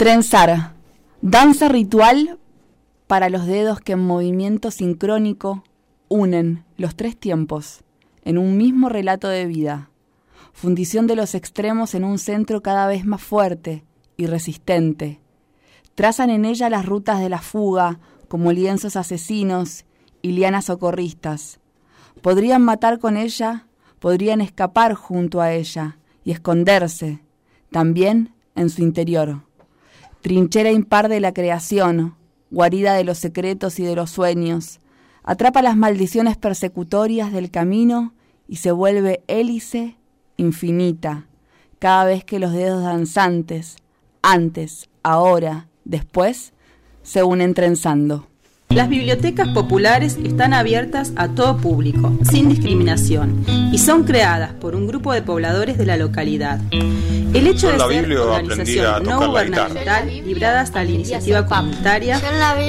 Trenzar. Danza ritual para los dedos que en movimiento sincrónico unen los tres tiempos en un mismo relato de vida. Fundición de los extremos en un centro cada vez más fuerte y resistente. Trazan en ella las rutas de la fuga como lienzos asesinos y lianas socorristas. Podrían matar con ella, podrían escapar junto a ella y esconderse, también en su interior trinchera impar de la creación, guarida de los secretos y de los sueños, atrapa las maldiciones persecutorias del camino y se vuelve hélice infinita, cada vez que los dedos danzantes, antes, ahora, después, se unen trenzando. Las bibliotecas populares están abiertas a todo público, sin discriminación, y son creadas por un grupo de pobladores de la localidad. El hecho de ser organización no gubernamental, librada hasta la iniciativa comunitaria,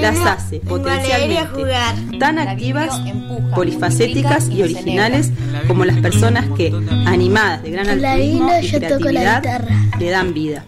las hace potencialmente tan activas, polifacéticas y originales como las personas que, animadas de gran altruismo y creatividad, le dan vida.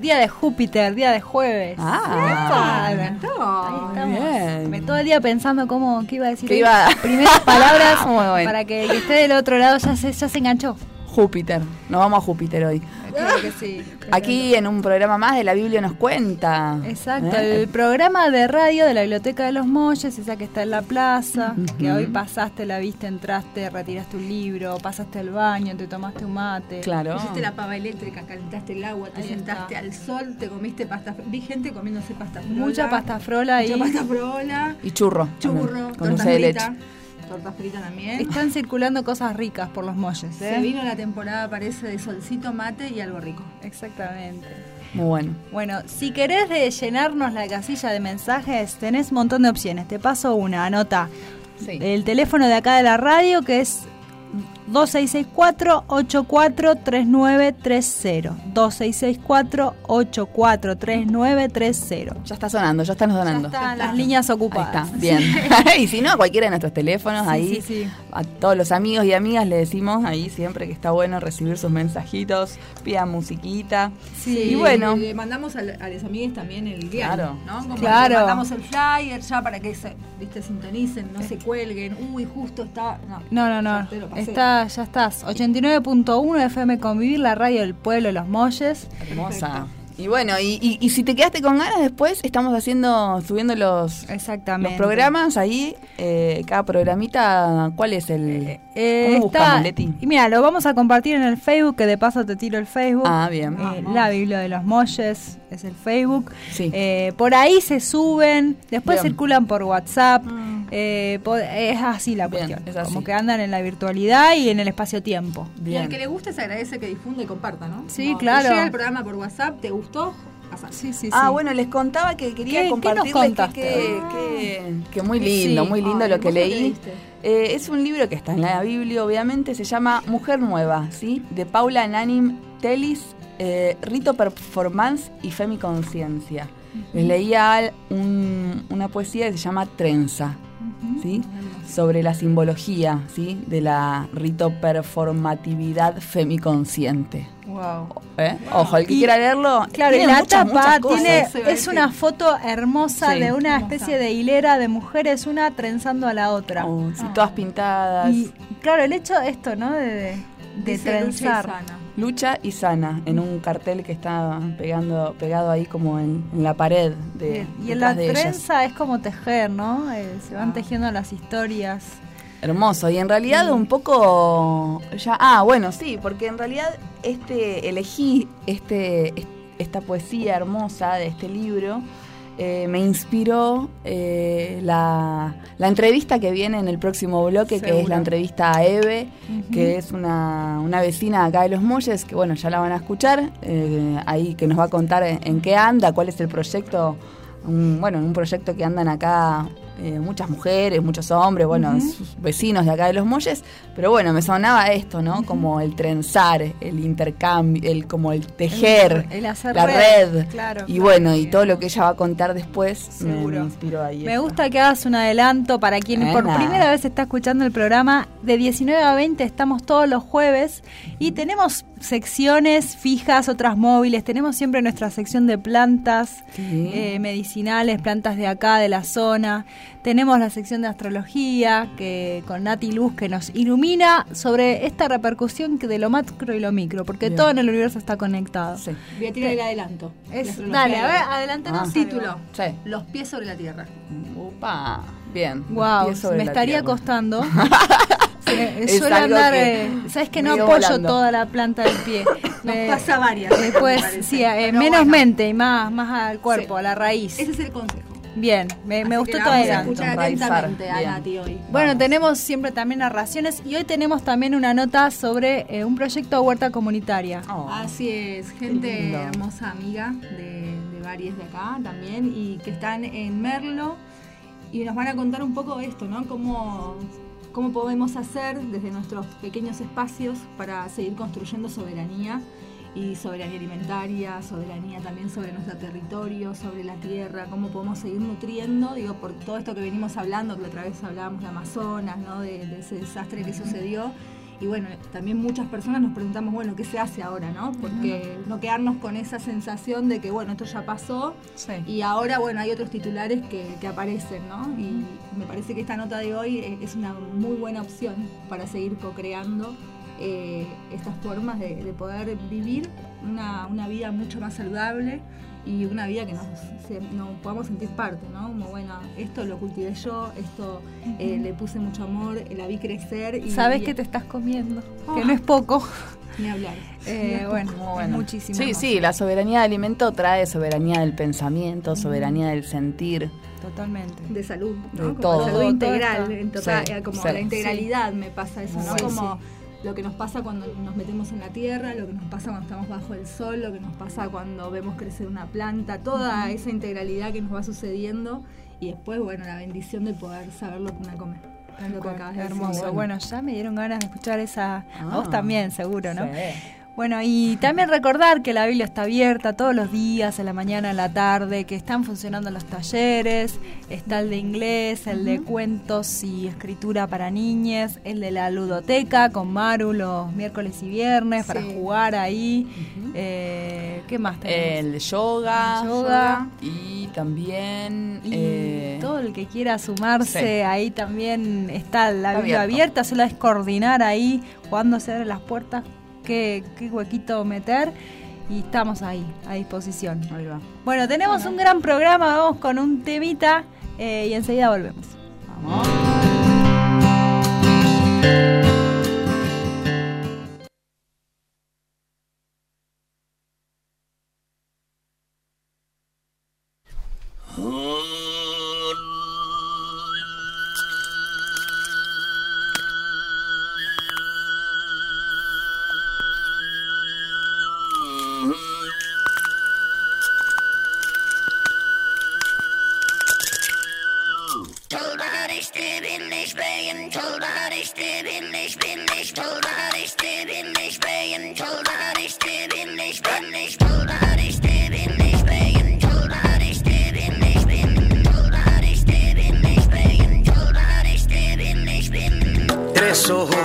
Día de Júpiter, día de jueves. Ah, me estamos. Me todo el día pensando cómo, qué iba a decir. Iba? Primeras palabras para que el que esté del otro lado ya se, ya se enganchó. Júpiter. Nos vamos a Júpiter hoy. Claro que sí. Aquí en un programa más de la Biblia nos cuenta. Exacto, ¿Eh? el programa de radio de la Biblioteca de los Molles, esa que está en la plaza, que hoy pasaste, la viste, entraste, retiraste un libro, pasaste al baño, te tomaste un mate. Claro. Hiciste la pava eléctrica, calentaste el agua, te sentaste al sol, te comiste pasta Vi gente comiéndose pasta frola. Mucha pasta frola y... Mucha pasta frola. Y churro. Churro, con dulce de leche torta frita también. Están circulando cosas ricas por los molles. ¿eh? Se vino la temporada, parece, de solcito mate y algo rico. Exactamente. Muy bueno. Bueno, si querés de llenarnos la casilla de mensajes, tenés un montón de opciones. Te paso una, anota. El teléfono de acá de la radio que es 2664-843930. 2664-843930. Ya está sonando, ya están sonando. Ya están las líneas ocupadas. Ahí está, bien. y si no, a cualquiera de nuestros teléfonos, ahí a todos los amigos y amigas le decimos ahí siempre que está bueno recibir sus mensajitos, pidan musiquita. Sí, y bueno. Le mandamos a, los amigos también el diario, ¿no? Como claro. Le mandamos el flyer ya para que se, viste, sintonicen, no se cuelguen. Uy, justo está. No, no, no. Está ya estás. 89.1 FM Convivir, la radio del pueblo, Los Molles. Hermosa. Y bueno, y, si te quedaste con ganas después, estamos haciendo, subiendo los, Exactamente. los programas ahí, eh, cada programita, ¿cuál es el...? Eh, eh ¿Cómo buscamos, Leti? Y mira, lo vamos a compartir en el Facebook, que de paso te tiro el Facebook. Ah, bien. Eh, la Biblia de los Molles es el Facebook. Sí. por ahí se suben, después circulan por WhatsApp. Mm. Eh, es así la cuestión. Como que andan en la virtualidad y en el espacio-tiempo. Y al que le guste se agradece que difunda y comparta, ¿no? Sí, claro. llega el programa por WhatsApp, ¿te gustó? Sí, sí, ah, bueno, les contaba que quería compartir que, que, muy lindo, muy lindo lo que leí. Eh, es un libro que está en la Biblia, obviamente, se llama Mujer Nueva, ¿sí? De Paula Nanim Telis, eh, Rito Performance y Femiconciencia. Les leía una poesía que se llama Trenza. ¿sí? sobre la simbología ¿sí? de la rito performatividad femiconsciente. Wow. ¿Eh? Ojo, el que quiera leerlo. Claro, y la tapa tiene, es una foto hermosa de una especie de hilera de mujeres, una trenzando a la otra. Oh, todas pintadas. Y claro, el hecho de esto, ¿no? De, de, trenzar. Lucha y sana, en un cartel que está pegando, pegado ahí como en, la pared de Y en la trenza es como tejer, ¿no? Eh, se van ah. tejiendo las historias. Hermoso, y en realidad un poco ya ah, bueno, sí, porque en realidad este elegí este esta poesía hermosa de este libro eh, me inspiró eh, la, entrevista que viene en el próximo bloque, que es la entrevista a Eve, que es una, vecina acá de Los Molles, que bueno, ya la van a escuchar, eh, ahí que nos va a contar en, qué anda, cuál es el proyecto, un, bueno, un proyecto que andan acá eh, muchas mujeres, muchos hombres, bueno, vecinos de acá de los Molles, pero bueno, me sonaba esto, ¿no? Como el trenzar, el intercambio, el como el tejer, la red, claro, y bueno, y todo lo que ella va a contar después me, me, inspiró ahí. Me gusta que hagas un adelanto para quien por primera vez está escuchando el programa, de 19 a 20 estamos todos los jueves y tenemos secciones fijas, otras móviles, tenemos siempre nuestra sección de plantas eh, medicinales, plantas de acá, de la zona. Tenemos la sección de astrología que con Nati Luz que nos ilumina sobre esta repercusión de lo macro y lo micro, porque todo en el universo está conectado. Voy a tirar el adelanto. dale, a ver, adelántanos. Ah. Título. Los pies sobre la tierra. Upa. Bien. Wow, me estaría costando. suele andar, eh, sabes que no apoyo toda la planta del pie. me pasa varias. Después, sí, eh, menos mente y más, más al cuerpo, a la raíz. Ese es el consejo. Bien, me, me gustó todo. Bueno, tenemos siempre también narraciones y hoy tenemos también una nota sobre eh, un proyecto de huerta comunitaria. Oh. Así es, gente hermosa amiga de, de varias de acá también y que están en Merlo y nos van a contar un poco esto, ¿no? Cómo, cómo podemos hacer desde nuestros pequeños espacios para seguir construyendo soberanía y soberanía alimentaria, soberanía también sobre nuestro territorio, sobre la tierra, cómo podemos seguir nutriendo, digo, por todo esto que venimos hablando, que otra vez hablábamos de Amazonas, ¿no? de, de ese desastre que sucedió. Y bueno, también muchas personas nos preguntamos, bueno, ¿qué se hace ahora, no? Porque no quedarnos con esa sensación de que, bueno, esto ya pasó y ahora, bueno, hay otros titulares que, que aparecen, ¿no? Y me parece que esta nota de hoy es una muy buena opción para seguir co-creando eh, estas formas de, poder vivir una, vida mucho más saludable y una vida que nos, podamos sentir parte, ¿no? Como, bueno, esto lo cultivé yo, esto eh, le puse mucho amor, la vi crecer. Y, Sabes que te estás comiendo, que no es poco. Ni hablar. Eh, bueno, muchísimo. Sí, sí, la soberanía de alimento trae soberanía del pensamiento, soberanía del sentir. Totalmente. De salud, De todo. salud integral, en total, como la integralidad me pasa eso, ¿no? Como lo que nos pasa cuando nos metemos en la tierra, lo que nos pasa cuando estamos bajo el sol, lo que nos pasa cuando vemos crecer una planta, toda esa integralidad que nos va sucediendo y después, bueno, la bendición de poder saber lo que una come. hermoso. Bueno, ya me dieron ganas de escuchar esa. a vos ah. también, seguro, ¿no? Bueno, y también recordar que la Biblia está abierta todos los días, en la mañana, en la tarde, que están funcionando los talleres, está el de inglés, el de cuentos y escritura para niñas, el de la ludoteca con Maru los miércoles y viernes para jugar ahí. Eh, ¿Qué más tenemos? El yoga, yoga. y también... Eh, todo el que quiera sumarse, ahí también está la Biblia abierta, solo es coordinar ahí cuando se abren las puertas qué, huequito meter y estamos ahí, a disposición. Bueno, tenemos un gran programa, vamos con un temita eh, y enseguida volvemos. Vamos. Tres ojos,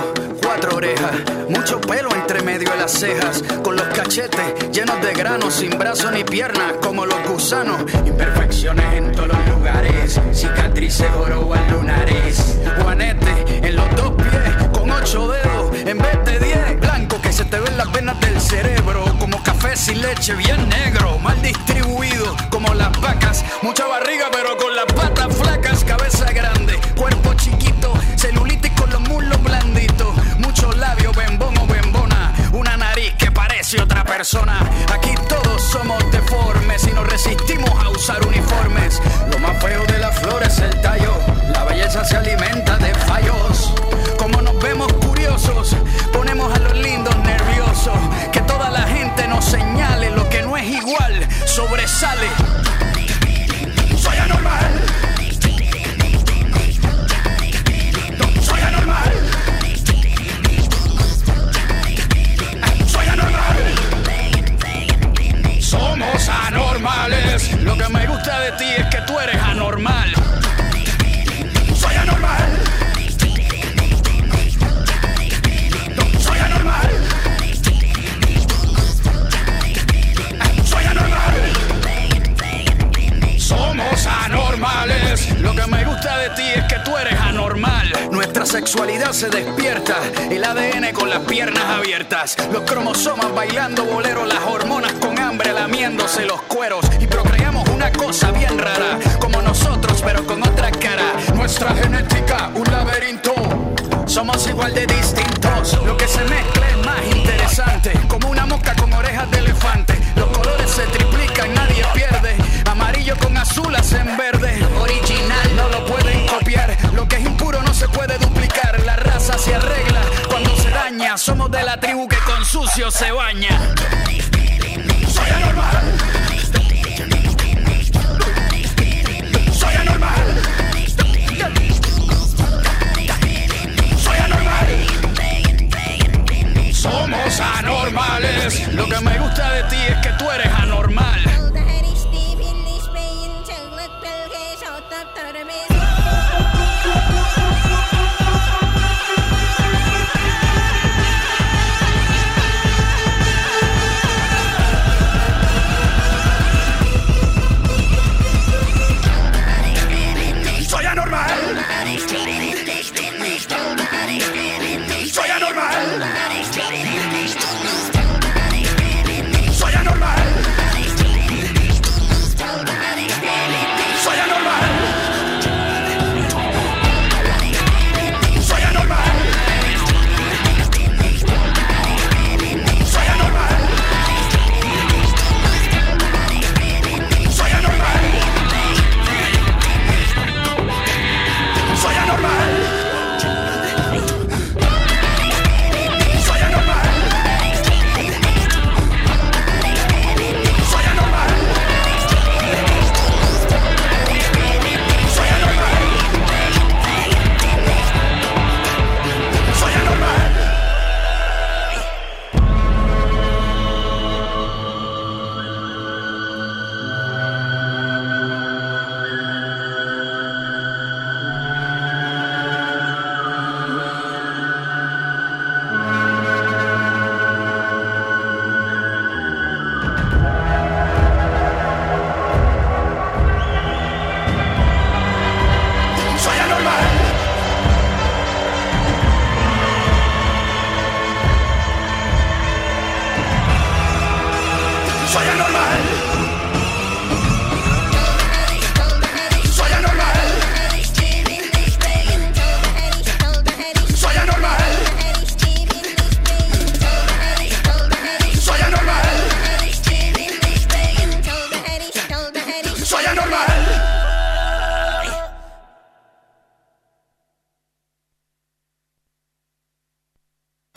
cuatro orejas, mucho pelo entre medio de las cejas, con los cachetes llenos de granos, sin brazos ni piernas, como los gusanos. Imperfecciones en todos los lugares, cicatrices oro al lunares, juanetes en vez de 10. Blanco que se te ven las venas del cerebro, como café sin leche, bien negro, mal distribuido, como las vacas. Mucha barriga, pero con las patas flacas, cabeza grande, cuerpo chiquito, celulitis con los muslos blanditos, muchos labios, bembón o bembona, una nariz que parece otra persona. Aquí todos somos deformes y nos resistimos a usar uniformes. Lo más feo de la flor es el tallo, la belleza se alimenta sobresale. Soy anormal. Soy anormal. Soy anormal. Somos anormales. Lo que me gusta de ti es que tú eres anormal. Lo que me gusta de ti es que tú eres anormal. Nuestra sexualidad se despierta, el ADN con las piernas abiertas, los cromosomas bailando bolero, las hormonas con hambre lamiéndose los cueros y procreamos una cosa bien rara, como nosotros pero con otra cara. Nuestra genética, un laberinto. Somos igual de distintos, lo que se mezcla es más interesante, como una mosca con orejas de elefante con azul hacen verde. Original, no lo pueden copiar. Lo que es impuro no se puede duplicar. La raza se arregla cuando se daña. Somos de la tribu que con sucio se baña. Soy anormal. Soy anormal. Soy anormal. Somos anormales. Lo que me gusta de ti es que tú eres anormal.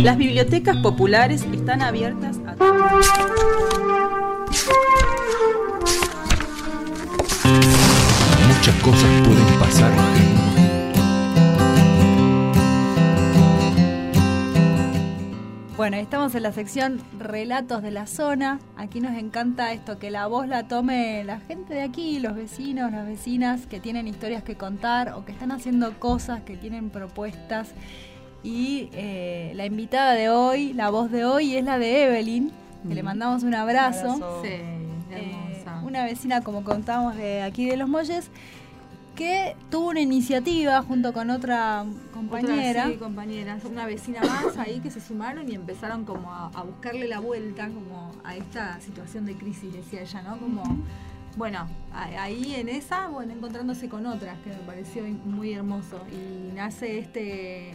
Las bibliotecas populares están abiertas a Muchas cosas pueden pasar Bueno, estamos en la sección Relatos de la Zona. Aquí nos encanta esto, que la voz la tome la gente de aquí, los vecinos, las vecinas que tienen historias que contar o que están haciendo cosas, que tienen propuestas y eh, la invitada de hoy, la voz de hoy, es la de Evelyn, que le mandamos un abrazo. Sí, eh, una vecina, como contamos, de aquí de Los Molles, que tuvo una iniciativa junto con otra compañera. sí, compañeras, una vecina más ahí que se sumaron y empezaron como a, buscarle la vuelta como a esta situación de crisis, decía ella, ¿no? Como, bueno, ahí en esa, bueno, encontrándose con otras, que me pareció muy hermoso. Y nace este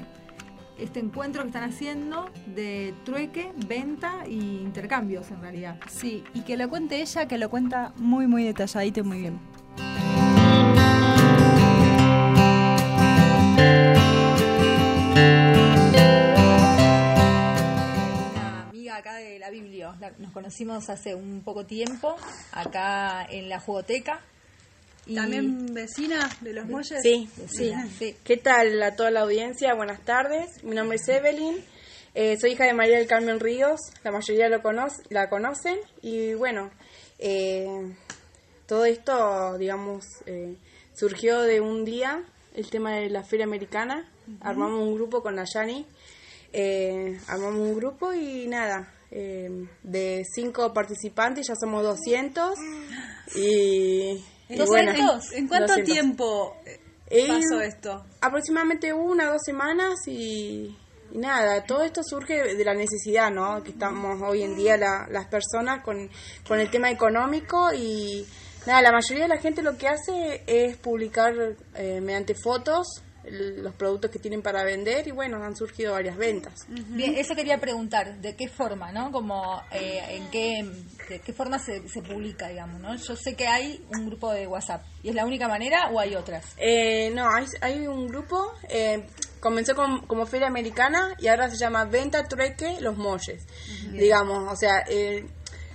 este encuentro que están haciendo de trueque, venta e intercambios en realidad. Sí, y que lo cuente ella, que lo cuenta muy, muy detalladito y muy bien. Una amiga acá de la Biblia, nos conocimos hace un poco tiempo, acá en la jugoteca, ¿También vecina de los Molles? Sí, sí, ¿Qué tal a toda la audiencia? Buenas tardes. Mi nombre es Evelyn. Eh, soy hija de María del Carmen Ríos. La mayoría lo conoce, la conocen. Y bueno, eh, todo esto, digamos, eh, surgió de un día, el tema de la Feria Americana. Armamos un grupo con la Yani. armamos un grupo y nada, de cinco participantes ya somos 200 y ¿En, cuánto tiempo pasó esto? Aproximadamente una, dos semanas y, nada, todo esto surge de la necesidad, ¿no? Que estamos hoy en día las personas con, con el tema económico y nada, la mayoría de la gente lo que hace es publicar eh, mediante fotos los productos que tienen para vender y bueno, han surgido varias ventas. Bien, eso quería preguntar, ¿de qué forma, no? Como, eh, ¿en qué, de qué forma se, se publica, digamos, no? Yo sé que hay un grupo de WhatsApp, ¿y es la única manera o hay otras? Eh, no, hay, hay un grupo, eh, comenzó como Feria Americana y ahora se llama Venta Trueque Los Molles, digamos, o sea...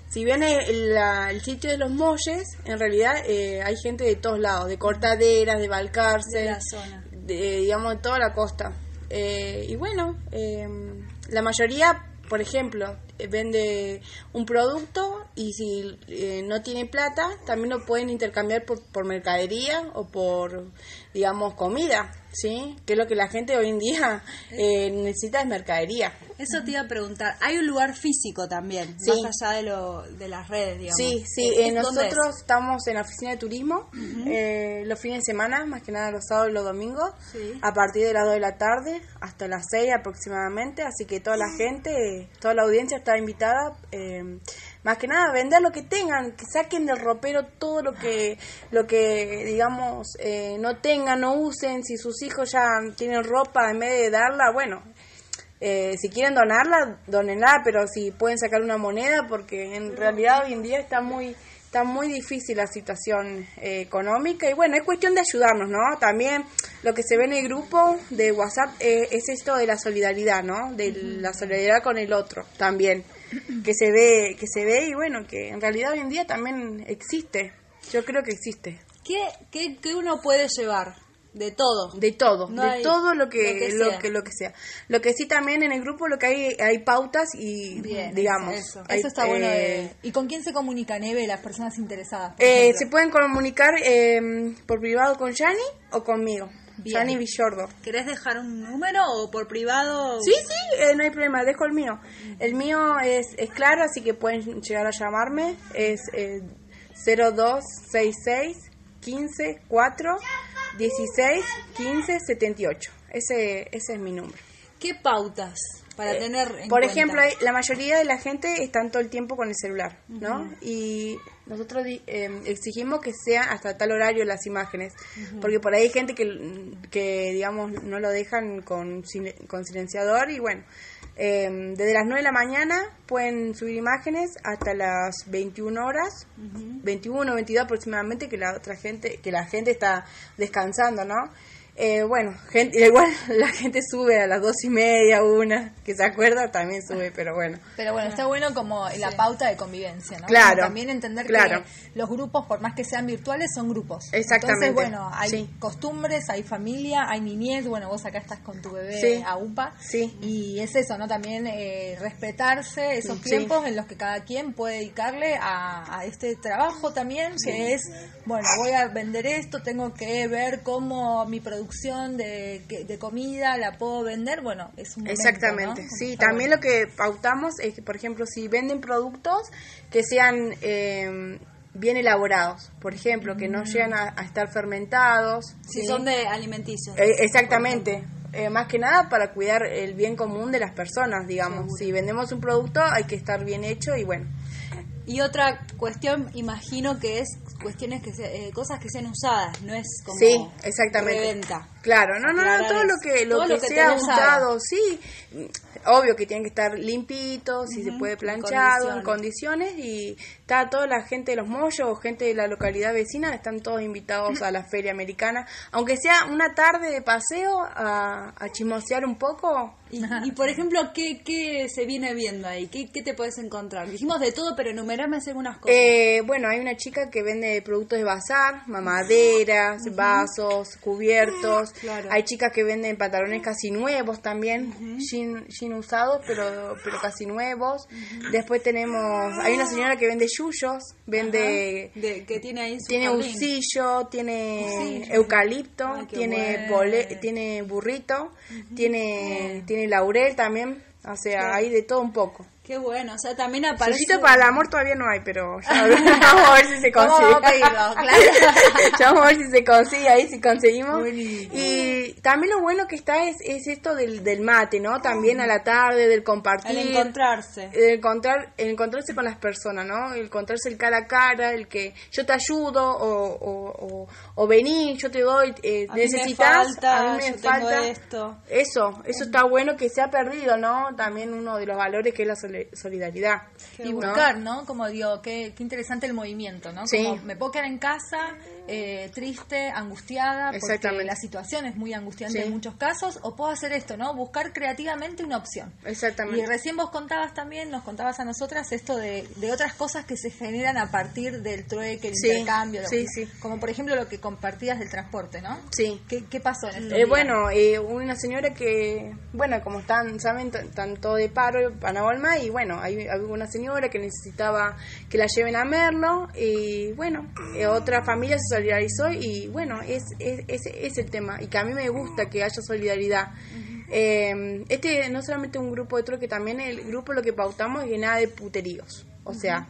si bien el, el, sitio de los molles, en realidad hay gente de todos lados, de Cortaderas, de Balcarce, de la zona digamos, de toda la costa. Eh, y bueno, em, la mayoría, por ejemplo, eh, vende un producto y si eh, no tiene plata, también lo pueden intercambiar por, por mercadería o por, digamos, comida. ¿sí? Que es lo que la gente hoy en día eh, necesita es mercadería. Eso te iba a preguntar. Hay un lugar físico también, más allá de, lo, de las redes, digamos. Sí, sí. Eh, nosotros estamos en la oficina de turismo eh, los fines de semana, más que nada los sábados y los domingos, a partir de las 2 de la tarde hasta las 6 aproximadamente. Así que toda la gente, toda la audiencia está invitada más que nada vender lo que tengan, que saquen del ropero todo lo que, lo que digamos, eh, no tengan, no usen, si sus hijos ya tienen ropa, en vez de darla, bueno, eh, si quieren donarla, donenla, pero si pueden sacar una moneda, porque en realidad hoy en día está muy está muy difícil la situación eh, económica. Y bueno, es cuestión de ayudarnos, ¿no? También lo que se ve en el grupo de WhatsApp es esto de la solidaridad, ¿no? De la solidaridad con el otro también que se ve que se ve y bueno que en realidad hoy en día también existe. Yo creo que existe. Qué qué, qué uno puede llevar de todo. De todo de todo lo que lo que, lo que, sea. Lo que sí también en el grupo lo que hay hay pautas y digamos eso, está bueno eh, y con quién se comunica Neve las personas interesadas eh, se pueden comunicar eh, por privado con Yani o conmigo Bien. Villordo. ¿Querés dejar un número o por privado? Sí, sí, eh, no hay problema, dejo el mío. El mío es, es claro, así que pueden llegar a llamarme. Es eh, 0266 15 4 16 15 78. Ese, ese es mi número. ¿Qué pautas para eh, tener Por ejemplo, la mayoría de la gente está todo el tiempo con el celular, ¿no? Y nosotros em, exigimos que sean hasta tal horario las imágenes, porque por ahí hay gente que, que digamos, no lo dejan con, con silenciador y bueno, em, desde las 9 de la mañana pueden subir imágenes hasta las 21 horas, 21 o 22 aproximadamente, que la otra gente, que la gente está descansando, ¿no? Eh, bueno, gente, igual la gente sube a las dos y media, una, que se acuerda, también sube, pero bueno. Pero bueno, está bueno como la pauta de convivencia, ¿no? Claro. también entender que los grupos, por más que sean virtuales, son grupos. Exactamente. Entonces, bueno, hay costumbres, hay familia, hay niñez, bueno, vos acá estás con tu bebé a UPA. Sí. Y es eso, ¿no? También eh, respetarse esos tiempos en los que cada quien puede dedicarle a, a este trabajo también, que es, bueno, voy a vender esto, tengo que ver cómo mi producción de, de comida la puedo vender, bueno, es un Exactamente, sí, también lo que pautamos es que, por ejemplo, si venden productos que sean eh, bien elaborados, por ejemplo, que no mm. llegan a, estar fermentados. Si son de alimenticios. Eh, exactamente. Eh, más que nada para cuidar el bien común de las personas, digamos. Si vendemos un producto hay que estar bien hecho y bueno. Y otra cuestión, imagino que es cuestiones que eh, cosas que sean usadas, no es como sí, exactamente. Claro, no, no, no, todo lo que lo que, sea usado, sí, obvio que tienen que estar limpitos, si se puede planchado, en condiciones. y está toda la gente de los mollos gente de la localidad vecina, están todos invitados a la feria americana, aunque sea una tarde de paseo a, a chismosear un poco. Y, por ejemplo, ¿qué, ¿qué se viene viendo ahí? ¿Qué, ¿Qué te puedes encontrar? Dijimos de todo, pero enumerame algunas cosas. Eh, bueno, hay una chica que vende productos de bazar, mamaderas, vasos, cubiertos. Hay chicas que venden pantalones casi nuevos también, sin, usados, pero, pero casi nuevos. Después tenemos, hay una señora que vende yuyos, vende... que tiene ahí Tiene usillo, tiene eucalipto, tiene, tiene burrito, tiene, tiene laurel también. O sea, hay de todo un poco. Qué bueno, o sea, también aparece... Solcito para el amor todavía no hay, pero ya vamos a ver si se consigue. Vamos a claro. ya vamos a ver si se consigue ahí, si conseguimos. Y también lo bueno que está es, es esto del, del mate, ¿no? También a la tarde, del compartir. El encontrarse. El, encontrar, el encontrarse con las personas, ¿no? El encontrarse el cara a cara, el que yo te ayudo o, o, o, vení, yo te doy, eh, necesitas, a mí me falta. Esto. Eso, eso está bueno que se ha perdido, ¿no? También uno de los valores que es la solidaridad. y buscar, ¿no? Como digo, qué, qué interesante el movimiento, ¿no? Como me puedo quedar en casa, eh, triste, angustiada, porque la situación es muy angustiante en muchos casos, o puedo hacer esto, ¿no? Buscar creativamente una opción. Exactamente. Y recién vos contabas también, nos contabas a nosotras esto de, de otras cosas que se generan a partir del trueque, el intercambio, como por ejemplo lo que compartías del transporte, ¿no? Sí. ¿Qué, qué pasó en este eh, Bueno, eh, una señora que, bueno, como están, saben, tanto de paro, Panabolma, y bueno, hay, una señora que necesitaba que la lleven a Merlo, y bueno, eh, otra familia se solidarizó, y bueno, es, es, es, el tema, y que a mí me gusta que haya solidaridad. Eh, este no solamente un grupo de troque, también el grupo lo que pautamos es que nada de puteríos. O sea,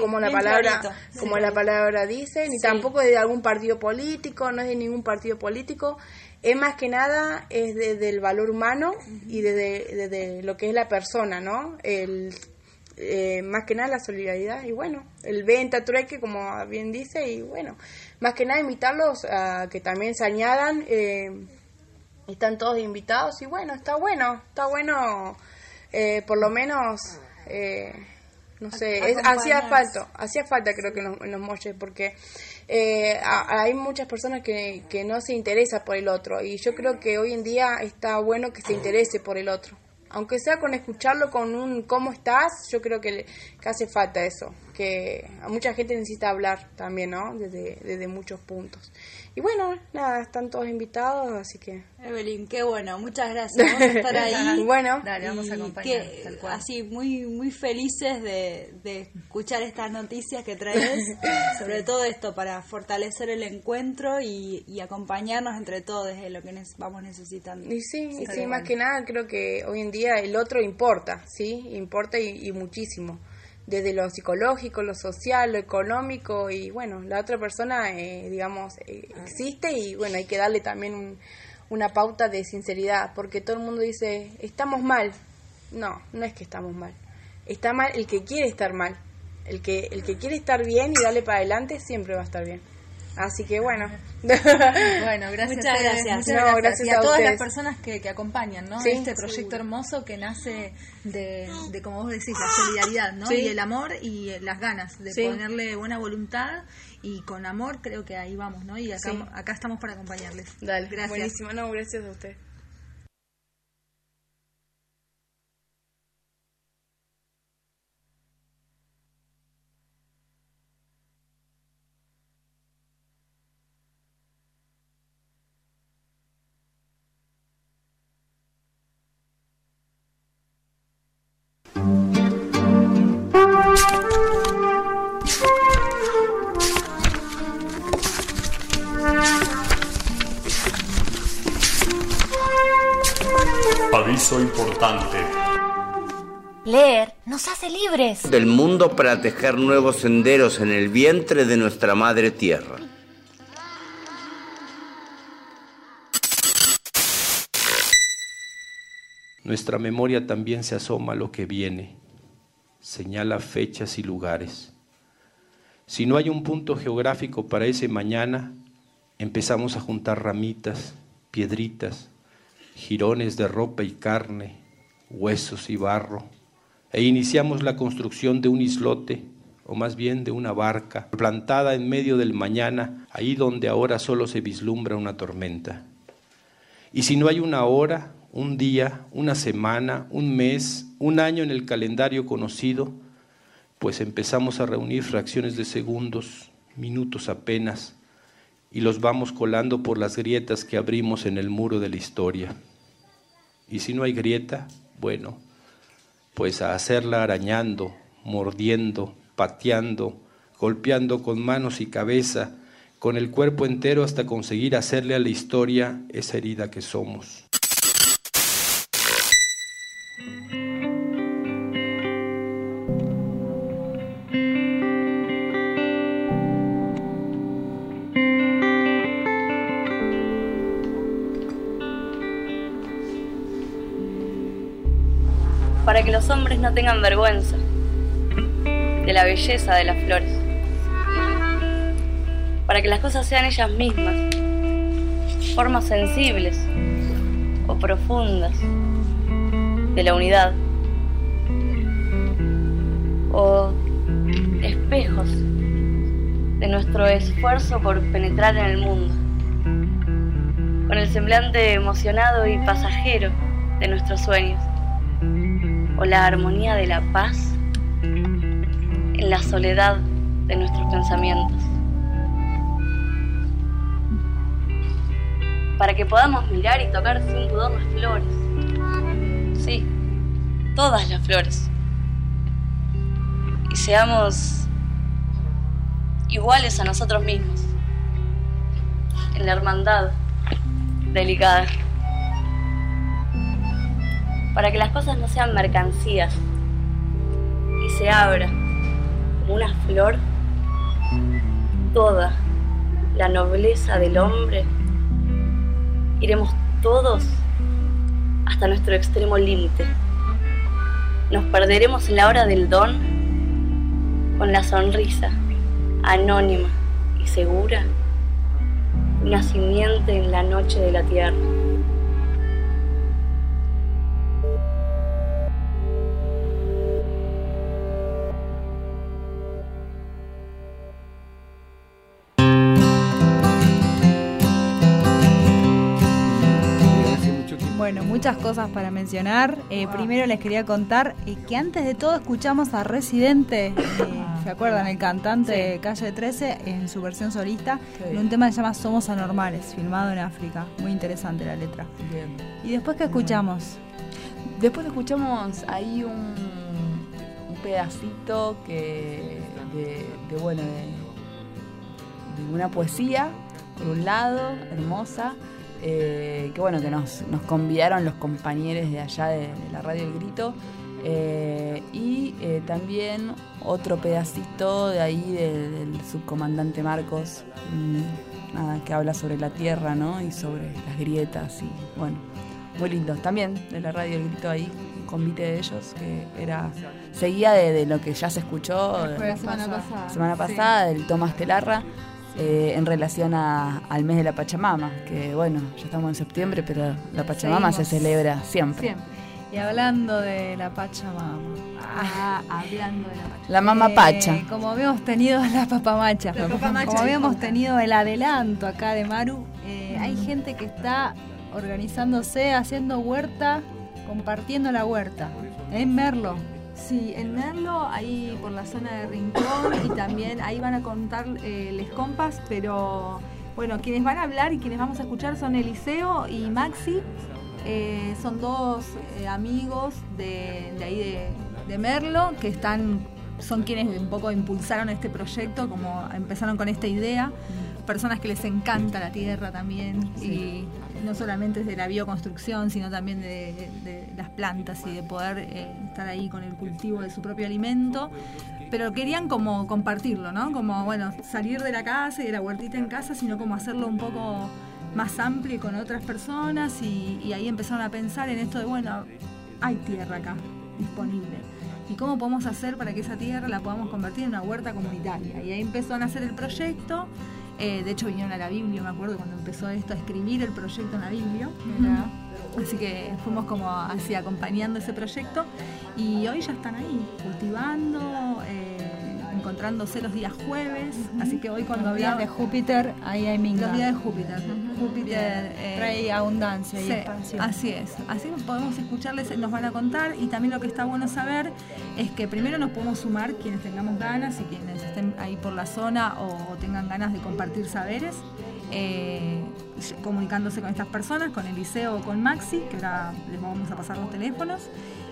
como la palabra como la palabra dice, ni tampoco de algún partido político, no es de ningún partido político, es más que nada es desde el valor humano y desde, desde, lo que es la persona, ¿no? El eh, más que nada la solidaridad y bueno, el venta trueque como bien dice y bueno, más que nada invitarlos a que también se añadan eh, están todos invitados y bueno, está bueno, está bueno eh, por lo menos eh, no sé, hacía falta, hacía falta creo que en los, molles porque eh, hay muchas personas que, que no se interesan por el otro y yo creo que hoy en día está bueno que se interese por el otro. Aunque sea con escucharlo con un ¿cómo estás? Yo creo que, que hace falta eso, que a mucha gente necesita hablar también, ¿no? Desde, desde muchos puntos. Y bueno, nada, están todos invitados, así que... Evelyn, qué bueno, muchas gracias por estar ahí. bueno, Dale, vamos a acompañar. así, muy muy felices de, de escuchar estas noticias que traes, sobre todo esto, para fortalecer el encuentro y, y acompañarnos entre todos es lo que vamos necesitando. Y sí, y sí más que nada creo que hoy en día el otro importa, ¿sí? Importa y muchísimo desde lo psicológico, lo social, lo económico y bueno, la otra persona, eh, digamos, eh, existe y bueno, hay que darle también una pauta de sinceridad, porque todo el mundo dice, estamos mal. No, no es que estamos mal. Está mal el que quiere estar mal. El que, el que quiere estar bien y darle para adelante siempre va a estar bien. Así que bueno. bueno, gracias. Muchas gracias. gracias. y a, todas las personas que, que acompañan, ¿no? Este proyecto hermoso que nace de, de, como vos decís, la solidaridad, ¿no? Y el amor y las ganas de ponerle buena voluntad y con amor creo que ahí vamos, ¿no? Y acá, acá estamos para acompañarles. Dale, gracias. Buenísimo, no, gracias a usted. Nos hace libres del mundo para tejer nuevos senderos en el vientre de nuestra madre tierra. Nuestra memoria también se asoma a lo que viene, señala fechas y lugares. Si no hay un punto geográfico para ese mañana, empezamos a juntar ramitas, piedritas, jirones de ropa y carne, huesos y barro, e iniciamos la construcción de un islote, o más bien de una barca, plantada en medio del mañana, ahí donde ahora solo se vislumbra una tormenta. Y si no hay una hora, un día, una semana, un mes, un año en el calendario conocido, pues empezamos a reunir fracciones de segundos, minutos apenas, y los vamos colando por las grietas que abrimos en el muro de la historia. Y si no hay grieta, bueno, pues a hacerla arañando, mordiendo, pateando, golpeando con manos y cabeza, con el cuerpo entero hasta conseguir hacerle a la historia esa herida que somos. Los hombres no tengan vergüenza de la belleza de las flores, para que las cosas sean ellas mismas, formas sensibles o profundas de la unidad, o espejos de nuestro esfuerzo por penetrar en el mundo, con el semblante emocionado y pasajero de nuestros sueños, o la armonía de la paz en la soledad de nuestros pensamientos. Para que podamos mirar y tocar sin pudor las flores. Sí, todas las flores. Y seamos iguales a nosotros mismos, en la hermandad delicada, para que las cosas no sean mercancías y se abra como una flor toda la nobleza del hombre, iremos todos hasta nuestro extremo límite. Nos perderemos en la hora del don con la sonrisa anónima y segura, una simiente en la noche de la tierra. Muchas cosas para mencionar. Eh, primero les quería contar eh, que antes de todo escuchamos a Residente, eh, ¿se acuerdan? El cantante de Calle 13 en su versión solista, en un tema que se llama Somos Anormales, filmado en África. Muy interesante la letra. ¿Y después qué escuchamos? Después escuchamos ahí un, pedacito que de, bueno, de una poesía, por un lado, hermosa eh, que bueno, que nos, nos, convidaron los compañeros de allá de, la radio El Grito. Eh, y eh, también otro pedacito de ahí del subcomandante Marcos, mm, que habla sobre la tierra, ¿no? Y sobre las grietas y bueno, muy lindo. También de la radio El Grito ahí, un convite de ellos, que era seguía de, lo que ya se escuchó la semana pasada, semana pasada del Tomás Telarra. Eh, en relación al mes de la Pachamama, que bueno, ya estamos en septiembre, pero la Pachamama se celebra siempre. Y hablando de la Pachamama. Ah, hablando de la Pachamama. La Mama Pacha. Eh, como habíamos tenido la papamacha. como habíamos tenido el adelanto acá de Maru, eh, hay gente que está organizándose, haciendo huerta, compartiendo la huerta. En Merlo. Sí, en Merlo, ahí por la zona de Rincón y también ahí van a contar eh, les compas, pero bueno, quienes van a hablar y quienes vamos a escuchar son Eliseo y Maxi, eh, son dos eh, amigos de, ahí de, Merlo que están, son quienes un poco impulsaron este proyecto, como empezaron con esta idea, personas que les encanta la tierra también y no solamente de la bioconstrucción, sino también de, las plantas y de poder eh, estar ahí con el cultivo de su propio alimento. Pero querían como compartirlo, ¿no? Como, bueno, salir de la casa y de la huertita en casa, sino como hacerlo un poco más amplio con otras personas y, y ahí empezaron a pensar en esto de, bueno, hay tierra acá disponible. ¿Y cómo podemos hacer para que esa tierra la podamos convertir en una huerta comunitaria? Y ahí empezaron a hacer el proyecto eh, de hecho vinieron a la Biblia, me acuerdo cuando empezó esto a escribir el proyecto en la Biblia. Así que fuimos como así acompañando ese proyecto y hoy ya están ahí, cultivando. Eh, encontrándose los días jueves, así que hoy cuando los días de Júpiter, ahí hay minga. Los días de Júpiter. Júpiter eh, trae abundancia y expansión. Así es, así podemos escucharles, nos van a contar y también lo que está bueno saber es que primero nos podemos sumar quienes tengamos ganas y quienes estén ahí por la zona o, tengan ganas de compartir saberes. Eh, comunicándose con estas personas, con Eliseo o con Maxi, que ahora les vamos a pasar los teléfonos.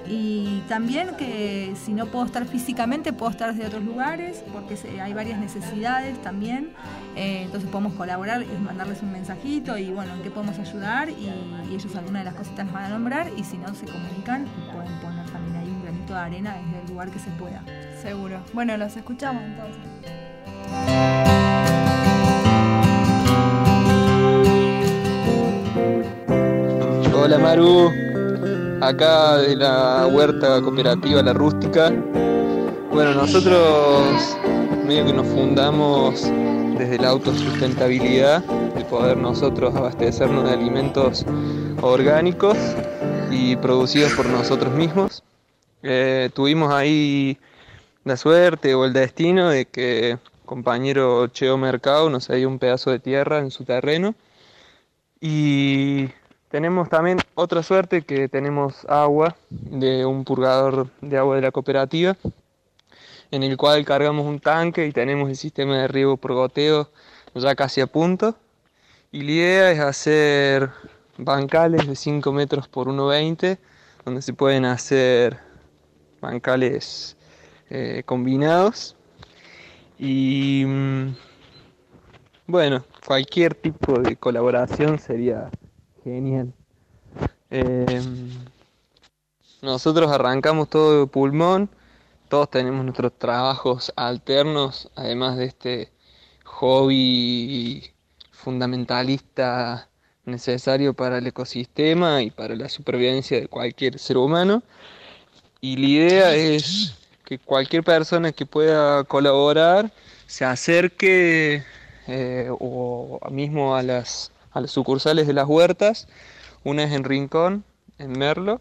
Y también que si no puedo estar físicamente, puedo estar desde otros lugares, porque hay varias necesidades también. Eh, entonces podemos colaborar, mandarles un mensajito y bueno, en qué podemos ayudar. Y, ellos alguna de las cositas nos van a nombrar. Y si no, se comunican y pueden poner también ahí un granito de arena desde el lugar que se pueda. Seguro. Bueno, los escuchamos entonces. Hola Maru, acá de la huerta cooperativa La Rústica. Bueno, nosotros medio que nos fundamos desde la autosustentabilidad, de poder nosotros abastecernos de alimentos orgánicos y producidos por nosotros mismos. Eh, tuvimos ahí la suerte o el destino de que compañero Cheo Mercado nos dio un pedazo de tierra en su terreno y tenemos también otra suerte que tenemos agua de un purgador de agua de la cooperativa en el cual cargamos un tanque y tenemos el sistema de riego por goteo ya casi a punto. Y la idea es hacer bancales de 5 metros por 1,20 donde se pueden hacer bancales eh, combinados. Y mm, bueno, cualquier tipo de colaboración sería genial. Em, nosotros arrancamos todo de pulmón, todos tenemos nuestros trabajos alternos, además de este hobby fundamentalista necesario para el ecosistema y para la supervivencia de cualquier ser humano. Y la idea es que cualquier persona que pueda colaborar se acerque eh, o mismo a las, a las sucursales de las huertas. Una es en Rincón, en Merlo,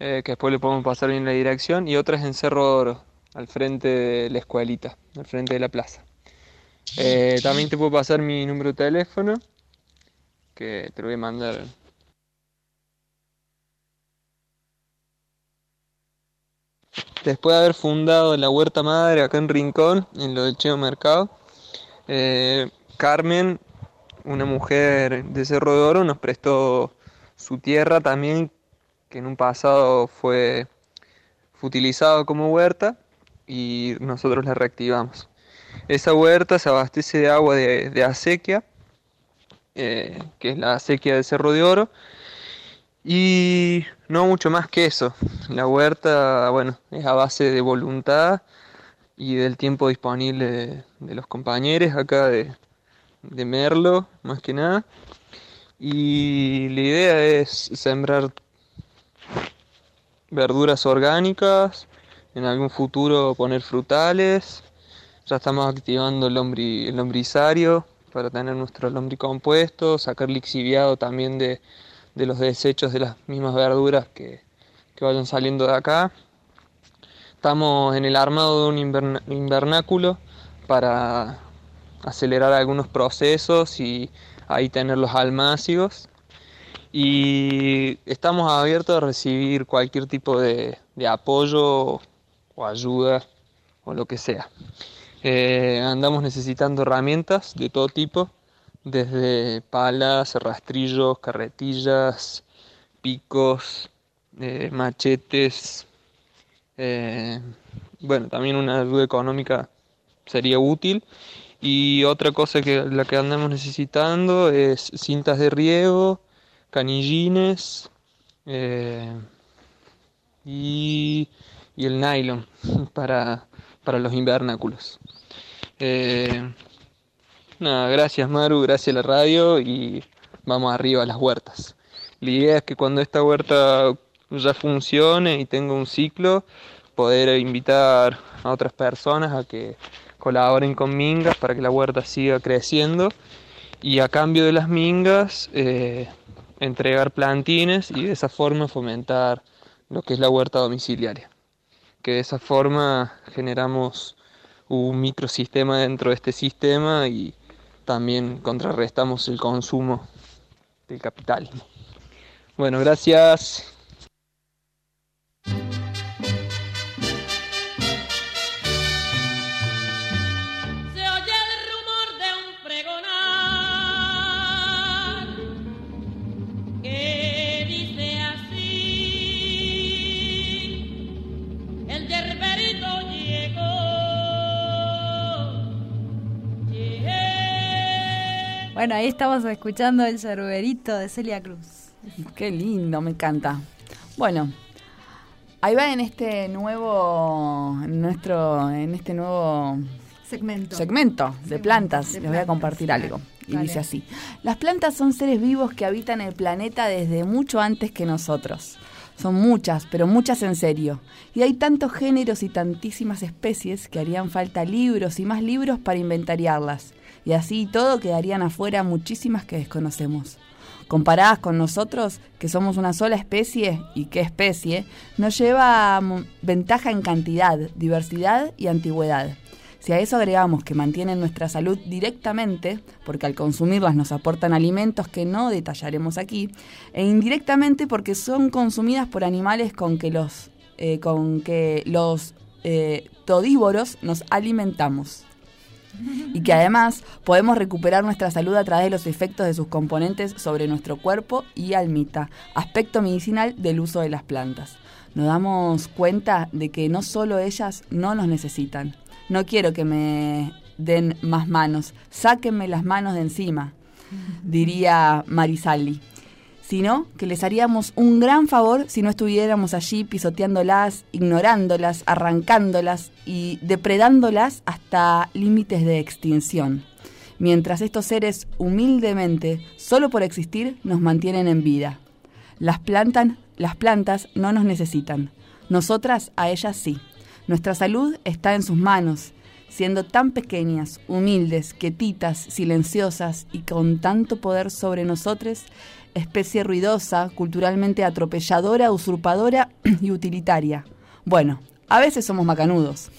eh, que después le podemos pasar bien la dirección, y otra es en Cerro Oro, al frente de la escuelita, al frente de la plaza. Eh, también te puedo pasar mi número de teléfono, que te lo voy a mandar Después de haber fundado la Huerta Madre acá en Rincón, en lo del Cheo Mercado, eh, Carmen, una mujer de Cerro de Oro, nos prestó su tierra también, que en un pasado fue, utilizado como huerta y nosotros la reactivamos. Esa huerta se abastece de agua de, acequia, eh, que es la acequia de Cerro de Oro, y no mucho más que eso. La huerta, bueno, es a base de voluntad y del tiempo disponible de, los compañeros acá de, de, Merlo, más que nada. Y la idea es sembrar verduras orgánicas, en algún futuro poner frutales. Ya estamos activando el, el lombrizario para tener nuestro lombricompuesto, sacar lixiviado también de de los desechos de las mismas verduras que, vayan saliendo de acá. Estamos en el armado de un invernáculo para acelerar algunos procesos y ahí tener los almácigos. Y estamos abiertos a recibir cualquier tipo de, apoyo o ayuda o lo que sea. Eh, andamos necesitando herramientas de todo tipo desde palas, rastrillos, carretillas, picos, eh, machetes. Eh, bueno, también una ayuda económica sería útil. Y otra cosa que la que andamos necesitando es cintas de riego, canillines eh, y, el nylon para, para los invernáculos. Nada, gracias Maru, gracias a la radio y vamos arriba a las huertas. La idea es que cuando esta huerta ya funcione y tenga un ciclo, poder invitar a otras personas a que colaboren con mingas para que la huerta siga creciendo y a cambio de las mingas eh, entregar plantines y de esa forma fomentar lo que es la huerta domiciliaria. Que de esa forma generamos un microsistema dentro de este sistema y también contrarrestamos el consumo del capitalismo. Bueno, gracias. Bueno, ahí estamos escuchando el cerberito de Celia Cruz. Qué lindo, me encanta. Bueno, ahí va en este nuevo, en nuestro, en este nuevo segmento, segmento de plantas. Les voy a compartir algo. Y dice así: Las plantas son seres vivos que habitan el planeta desde mucho antes que nosotros. Son muchas, pero muchas en serio. Y hay tantos géneros y tantísimas especies que harían falta libros y más libros para inventariarlas. Y así todo quedarían afuera muchísimas que desconocemos. Comparadas con nosotros, que somos una sola especie, y qué especie, nos lleva ventaja en cantidad, diversidad y antigüedad. Si a eso agregamos que mantienen nuestra salud directamente, porque al consumirlas nos aportan alimentos que no detallaremos aquí, e indirectamente porque son consumidas por animales con que los, eh, con que los eh, todívoros nos alimentamos. Y que además podemos recuperar nuestra salud a través de los efectos de sus componentes sobre nuestro cuerpo y almita, aspecto medicinal del uso de las plantas. Nos damos cuenta de que no solo ellas no nos necesitan, no quiero que me den más manos, sáquenme las manos de encima, diría Marisalli, sino que les haríamos un gran favor si no estuviéramos allí pisoteándolas, ignorándolas, arrancándolas y depredándolas hasta límites de extinción, mientras estos seres humildemente, solo por existir, nos mantienen en vida. Las, las plantas no nos necesitan, nosotras a ellas sí. Nuestra salud está en sus manos, siendo tan pequeñas, humildes, quietitas, silenciosas y con tanto poder sobre nosotros, especie ruidosa, culturalmente atropelladora, usurpadora y utilitaria. Bueno, a veces somos macanudos.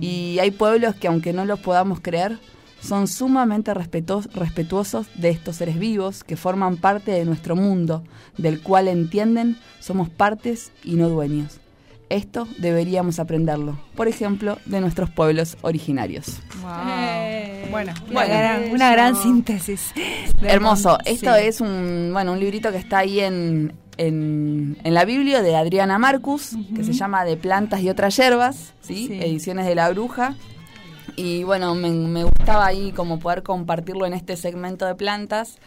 Y hay pueblos que, aunque no los podamos creer, son sumamente respetuosos de estos seres vivos que forman parte de nuestro mundo, del cual entienden somos partes y no dueños. Esto deberíamos aprenderlo, por ejemplo, de nuestros pueblos originarios. Eh, bueno, una, gran, síntesis. Hermoso. Esto es un, bueno, un librito que está ahí en, en, la Biblia de Adriana Marcus, que se llama De plantas y otras hierbas, ¿sí? Ediciones de la Bruja. Y bueno, me, me gustaba ahí como poder compartirlo en este segmento de plantas.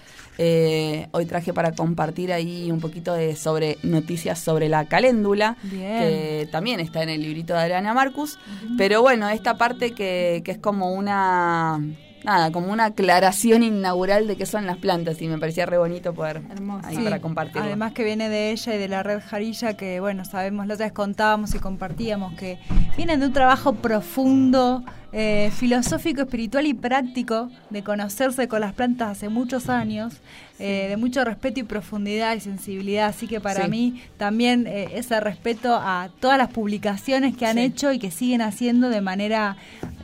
Eh, hoy traje para compartir ahí un poquito de sobre noticias sobre la caléndula, que también está en el librito de Adriana Marcus. Pero bueno, esta parte que, que es como una nada, como una aclaración inaugural de qué son las plantas y me parecía re bonito poder ahí para compartirlo. Además que viene de ella y de la red Jarilla que bueno, sabemos, lo vez contábamos y compartíamos que vienen de un trabajo profundo, eh, filosófico, espiritual y práctico de conocerse con las plantas hace muchos años, eh, de mucho respeto y profundidad y sensibilidad, así que para mí también eh, ese respeto a todas las publicaciones que han hecho y que siguen haciendo de manera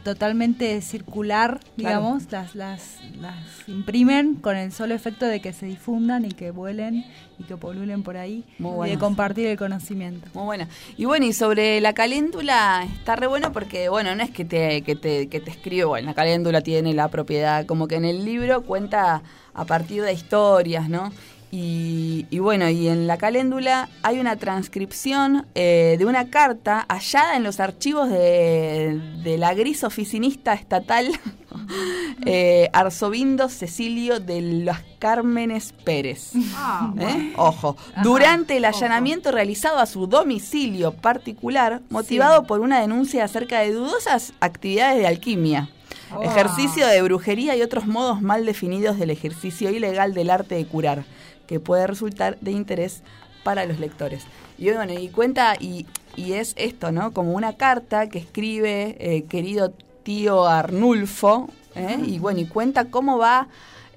totalmente circular, digamos, las, las, las imprimen con el solo efecto de que se difundan y que vuelen y que polulen por ahí y de compartir el conocimiento. Muy buena. Y bueno, y sobre la caléndula está re bueno porque, bueno, no es que te, que te, que te escribe, bueno, la caléndula tiene la propiedad, como que en el libro cuenta a partir de historias, ¿no? Y, bueno, y en la caléndula hay una transcripción eh, de una carta hallada en los archivos de, la gris oficinista estatal eh, Arzobindo Cecilio de los Cármenes Pérez. Ah, ¿Eh? Ojo, durante el allanamiento realizado a su domicilio particular, motivado por una denuncia acerca de dudosas actividades de alquimia. Oh. Ejercicio de brujería y otros modos mal definidos del ejercicio ilegal del arte de curar que puede resultar de interés para los lectores. Y bueno, y cuenta, y, y es esto, ¿no? Como una carta que escribe eh, querido tío Arnulfo, ¿eh? y bueno, y cuenta cómo va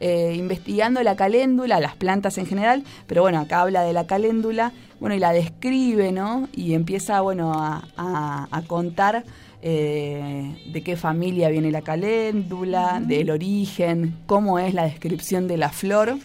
eh, investigando la caléndula, las plantas en general, pero bueno, acá habla de la caléndula, bueno, y la describe, ¿no? Y empieza, bueno, a, a contar eh, de qué familia viene la caléndula, del origen, cómo es la descripción de la flor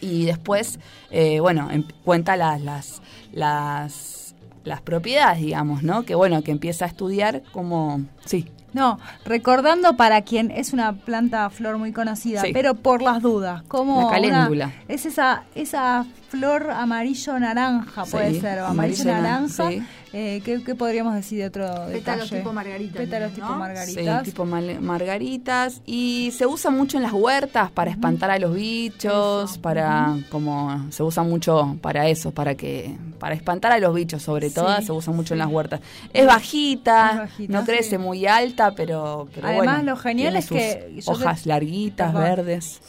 y después, eh, bueno, em, cuenta las, las, las, las, propiedades, digamos, ¿no? Que bueno, que empieza a estudiar como, sí. No, recordando para quien es una planta flor muy conocida, pero por las dudas, como la caléndula. es esa esa flor amarillo naranja, puede ser, amarillo, naranja. Eh, ¿qué, podríamos decir de otro Pétalos tipo margaritas. Pétalos tipo margaritas. Sí, tipo margaritas. Y se usa mucho en las huertas para espantar a los bichos, para, como, se usa mucho para eso, para que, para espantar a los bichos sobre todas, se usa mucho en las huertas. Es bajita, no crece muy alta, pero, pero Además, lo genial es que... Hojas larguitas, verdes.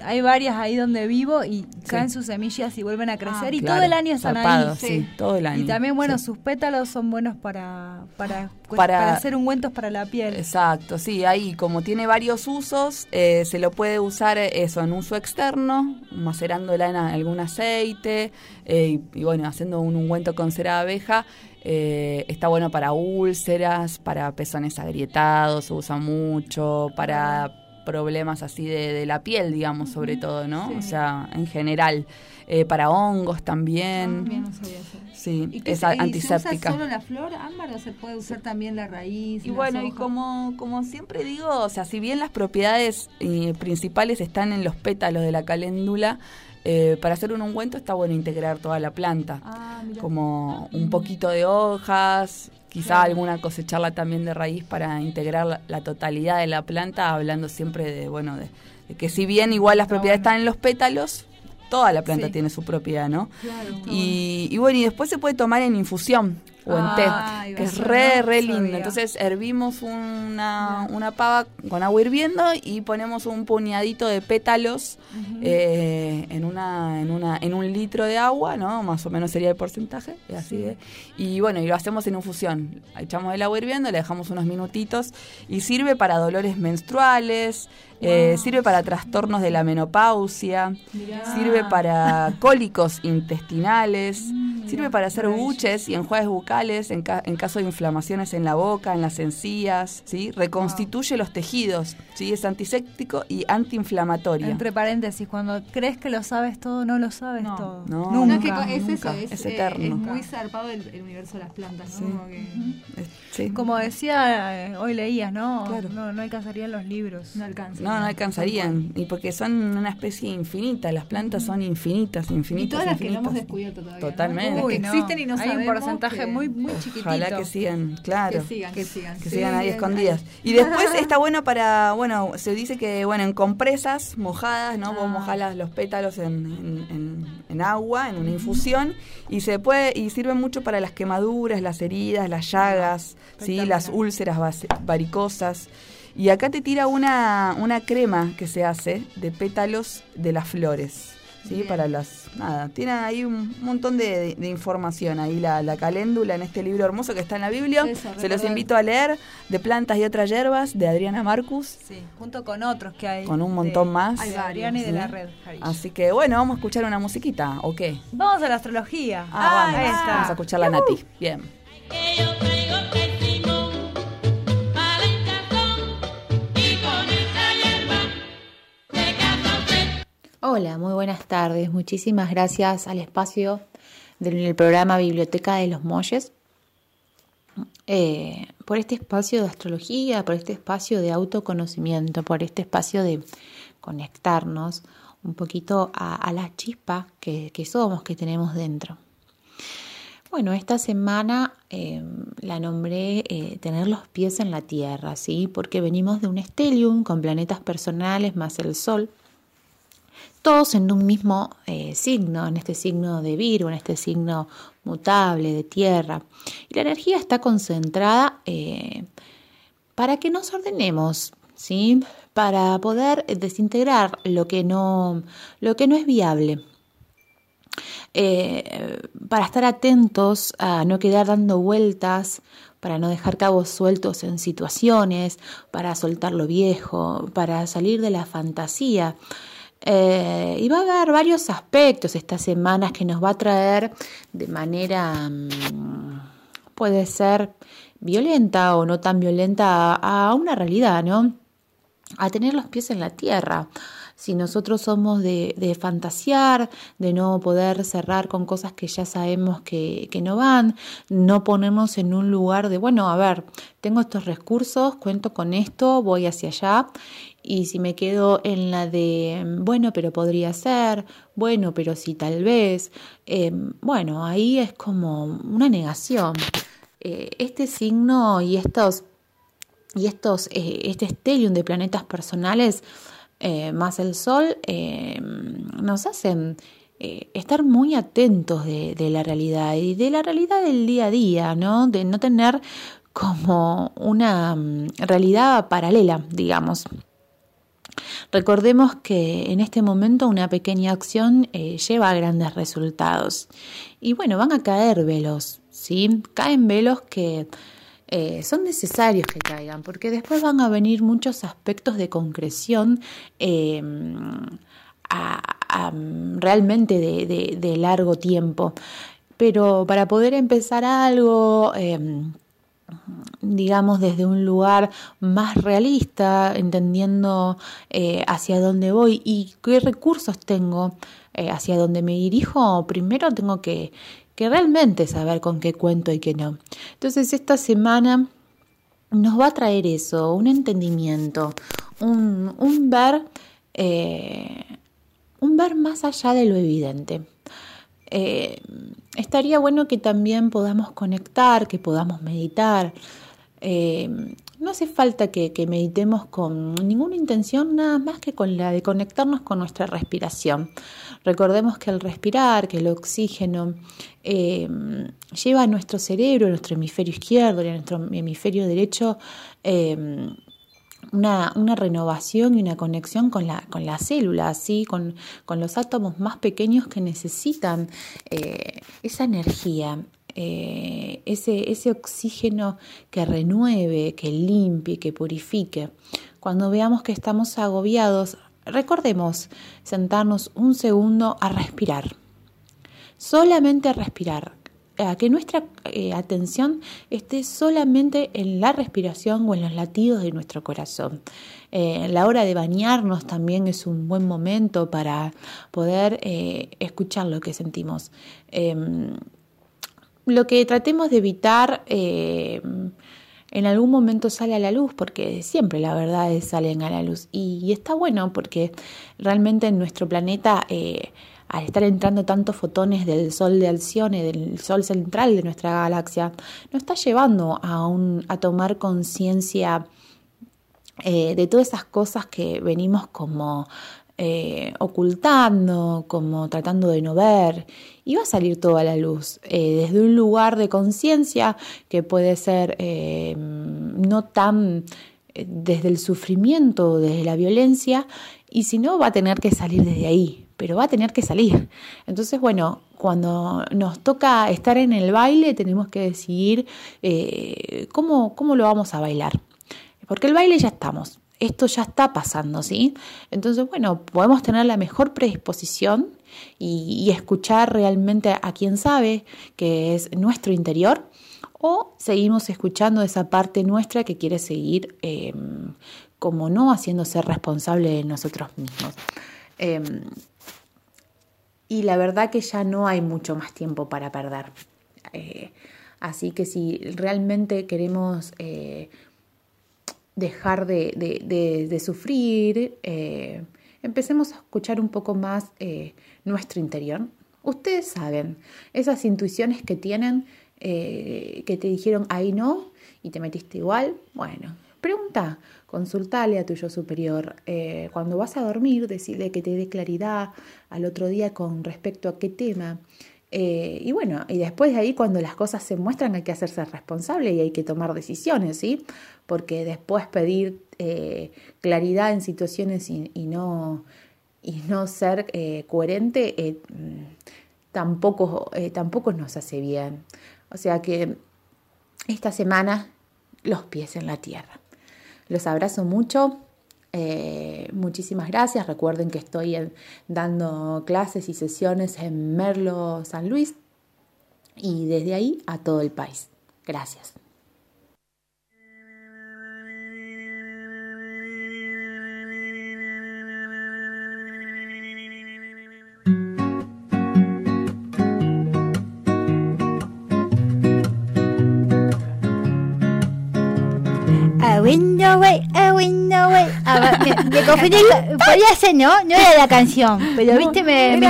hay varias ahí donde vivo y caen sus semillas y vuelven a crecer ah, y todo el año están ahí. Sí, todo el año. Y también, bueno, sus pétalos son buenos para, para, para, hacer ungüentos para la piel. Exacto, sí, ahí como tiene varios usos, eh, se lo puede usar eso en uso externo, macerándola en algún aceite eh, y, bueno, haciendo un ungüento con cera de abeja. Eh, está bueno para úlceras, para pezones agrietados, se usa mucho, para problemas así de, la piel, digamos, sobre todo, ¿no? O sea, en general. Eh, para hongos también. Ah, no sabía eso. Sí, es antiséptica. ¿Se usa solo la flor, ámbar, o se puede usar también la raíz? Y bueno, y como, como siempre digo, o sea, si bien las propiedades eh, principales están en los pétalos de la caléndula, eh, para hacer un ungüento está bueno integrar toda la planta, ah, como un poquito de hojas, quizá alguna cosecharla también de raíz para integrar la, totalidad de la planta, hablando siempre de, bueno, de, que si bien igual las propiedades están en los pétalos, toda la planta tiene su propiedad, ¿no? y, y, bueno, y después se puede tomar en infusión o en té, que es re, re lindo. Entonces hervimos una, una pava con agua hirviendo y ponemos un puñadito de pétalos eh, en, una, en, una, en un litro de agua, ¿no? Más o menos sería el porcentaje, así Y bueno, y lo hacemos en infusión. Echamos el agua hirviendo, le dejamos unos minutitos y sirve para dolores menstruales, eh, sirve para trastornos de la menopausia, sirve para cólicos intestinales, mm, sirve para hacer buches y enjuagues bucales en, caso de inflamaciones en la boca, en las encías, ¿sí? reconstituye los tejidos, ¿sí? es antiséptico y antiinflamatorio. Entre paréntesis, cuando crees que lo sabes todo, no lo sabes todo. No, nunca, es eso, es, eterno. es muy zarpado el, universo de las plantas. Como, decía, eh, hoy leías, ¿no? No, no alcanzarían los libros. No alcanza. No, no alcanzarían. Y porque son una especie infinita, las plantas son infinitas, infinitas. Y todas las que no hemos descubierto todavía. Totalmente. que existen y no Hay un porcentaje muy, muy chiquitito. Ojalá que sigan, claro. Que sigan, que sigan. Que sigan ahí escondidas. Y después está bueno para, bueno, se dice que, bueno, en compresas mojadas, ¿no? Vos ah. mojás los pétalos en, en, agua, en una infusión, y se puede, y sirve mucho para las quemaduras, las heridas, las llagas, ¿sí? Las úlceras varicosas. Y acá te tira una, una crema que se hace de pétalos de las flores. ¿sí? Para las. Nada, tiene ahí un montón de, información. Ahí la, la, caléndula en este libro hermoso que está en la Biblia. se los invito a leer. De plantas y otras hierbas, de Adriana Marcus. Sí, junto con otros que hay. Con un montón más. Hay Adriana y de la red. Así que bueno, vamos a escuchar una musiquita, ¿o qué? Vamos a la astrología. Ah, vamos. Vamos a escuchar la Nati. Bien. Hola, muy buenas tardes. Muchísimas gracias al espacio del programa Biblioteca de los Molles eh, por este espacio de astrología, por este espacio de autoconocimiento, por este espacio de conectarnos un poquito a, la chispa que, somos, que tenemos dentro. Bueno, esta semana eh, la nombré eh, tener los pies en la tierra, ¿sí? Porque venimos de un stellium con planetas personales más el Sol todos en un mismo eh, signo, en este signo de Virgo, en este signo mutable de tierra. Y la energía está concentrada eh, para que nos ordenemos, ¿sí? para poder desintegrar lo que no, lo que no es viable. Eh, para estar atentos a no quedar dando vueltas, para no dejar cabos sueltos en situaciones, para soltar lo viejo, para salir de la fantasía. Eh, y va a haber varios aspectos estas semanas que nos va a traer de manera, mm, puede ser violenta o no tan violenta, a, una realidad, ¿no? A tener los pies en la tierra. Si nosotros somos de, de, fantasear, de no poder cerrar con cosas que ya sabemos que, que, no van, no ponernos en un lugar de, bueno, a ver, tengo estos recursos, cuento con esto, voy hacia allá y si me quedo en la de, bueno, pero podría ser, bueno, pero sí tal vez, eh, bueno, ahí es como una negación. Eh, este signo y estos, y estos, eh, este stellium de planetas personales, más el Sol, nos hacen eh, estar muy atentos de, la realidad y de la realidad del día a día, ¿no? De no tener como una mm, realidad paralela, digamos. Recordemos que en este momento una pequeña acción eh, lleva a grandes resultados. Y bueno, van a caer velos, ¿sí? Caen velos que eh, son necesarios que caigan, porque después van a venir muchos aspectos de concreción em, realmente de, largo tiempo. Pero para poder empezar algo, em, digamos, desde un lugar más realista, entendiendo eh, hacia dónde voy y qué recursos tengo, eh, hacia dónde me dirijo, primero tengo que, que realmente saber con qué cuento y qué no. Entonces esta semana nos va a traer eso, un entendimiento, un, un ver, eh, un ver más allá de lo evidente. Estaría bueno que también podamos conectar, que podamos meditar. Eh, no hace falta que, meditemos con ninguna intención, nada más que con la de conectarnos con nuestra respiración. Recordemos que el respirar, que el oxígeno, eh, lleva a nuestro cerebro, a nuestro hemisferio izquierdo y a nuestro hemisferio derecho una, renovación y una conexión con la, con la célula, ¿sí? con, con los átomos más pequeños que necesitan eh, esa energía, eh, ese, ese oxígeno que renueve, que limpie, que purifique. Cuando veamos que estamos agobiados, recordemos sentarnos un segundo a respirar. Solamente respirar a que nuestra eh, atención esté solamente en la respiración o en los latidos de nuestro corazón. Eh, la hora de bañarnos también es un buen momento para poder eh, escuchar lo que sentimos. Em, lo que tratemos de evitar en algún momento sale a la luz, porque siempre la verdad salen a la luz. Y está bueno porque realmente en nuestro planeta al estar entrando tantos fotones del Sol de Alcione, del Sol central de nuestra galaxia, nos está llevando a, un, a tomar conciencia eh, de todas esas cosas que venimos como eh, ocultando, como tratando de no ver, y va a salir toda la luz, eh, desde un lugar de conciencia que puede ser no tan desde el sufrimiento, desde la violencia, y si no, va a tener que salir desde ahí, pero va a tener que salir. Entonces, bueno, cuando nos toca estar en el baile, tenemos que decidir eh, cómo, cómo lo vamos a bailar. Porque el baile ya estamos, esto ya está pasando, ¿sí? Entonces, bueno, podemos tener la mejor predisposición y, escuchar realmente a quien sabe que es nuestro interior o seguimos escuchando esa parte nuestra que quiere seguir em, como no haciéndose responsable de nosotros mismos. Em, y la verdad que ya no hay mucho más tiempo para perder. Eh, así que si realmente queremos eh, dejar de, sufrir, eh, empecemos a escuchar un poco más nuestro interior. Ustedes saben, esas intuiciones que tienen, que te dijeron ahí no y te metiste igual, bueno, pregunta, consultale a tu yo superior. Eh, cuando vas a dormir, decirle que te dé claridad al otro día con respecto a qué tema. Eh, y bueno, y después de ahí cuando las cosas se muestran hay que hacerse responsable y hay que tomar decisiones, ¿sí? Porque después pedir eh, claridad en situaciones y, no, y no ser coherente tampoco, tampoco nos hace bien. O sea que esta semana los pies en la tierra. Los abrazo mucho. Eh, muchísimas gracias. Recuerden que estoy dando clases y sesiones en Merlo, San Luis y desde ahí a todo el país. Gracias. Window way, a window way. me, confundí, podía ser, ¿no? No era la canción, pero viste, me, me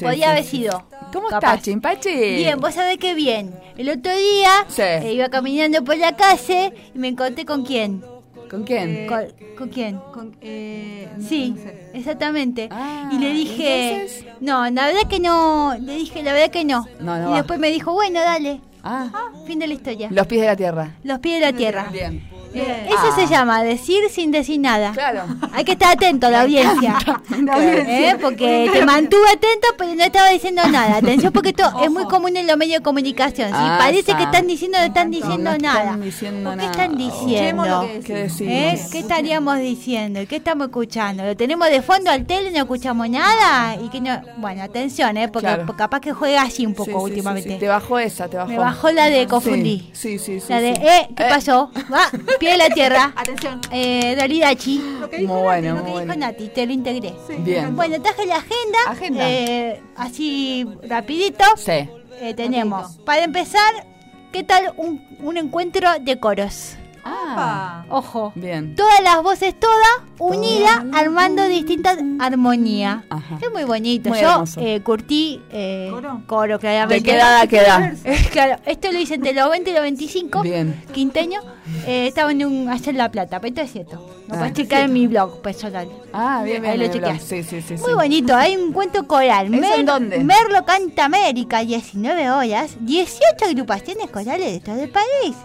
podía haber sido. ¿Cómo estás, Chimpachi? Bien, vos sabés qué bien. El otro día eh, iba caminando por la calle y me encontré con quién. ¿Con quién? Eh, ¿Con, quién? Con, eh, sí, exactamente. Ah, y le dije, no, la verdad que no, le dije, la verdad que no. y después me dijo, bueno, dale. Ah. ah. fin de la historia. Los pies de la tierra. Los pies de la tierra. Bien. Eso se ah. llama decir sin decir nada. Claro. Hay que estar atento a la audiencia. ¿Eh? Porque te mantuve atento, pero no estaba diciendo nada. Atención, porque esto es muy común en los medios de comunicación. Si ah, parece que están diciendo, no están diciendo nada. ¿Qué están diciendo? ¿Qué, ¿Eh? ¿Qué estaríamos diciendo? ¿Qué estamos escuchando? ¿Lo tenemos de fondo al tele y no escuchamos nada? y que no Bueno, atención, ¿eh? porque, capaz que juega así un poco últimamente. te bajó esa, te bajó. Me bajó la de confundí. Sí, sí, sí. La de, eh, ¿qué pasó? Va, pie de la tierra. Atención. Eh, Dalidachi. Muy bueno, lo que dijo Nati, te lo integré. Bien. Bueno, traje la agenda. Agenda. Eh, así rapidito. Sí. Eh, tenemos, para empezar, ¿qué tal un, un encuentro de coros? Ah, ojo. Bien. Todas las voces todas unidas armando distintas armonías. Es muy bonito. Yo eh, curtí eh, coro. coro, claramente. ¿De qué edad queda? claro, esto lo hice entre los 20 y los 25. Bien. Quinteño. Eh, estaba en un hacer La Plata, pero esto es cierto. Lo puedes ah, checar en mi blog personal. Ah, bien, bien. Ahí lo chequeas. Sí, sí, sí. Muy bonito. Hay un cuento coral. ¿Es en dónde? Merlo Canta América, 19 horas, 18 agrupaciones corales de todo el país.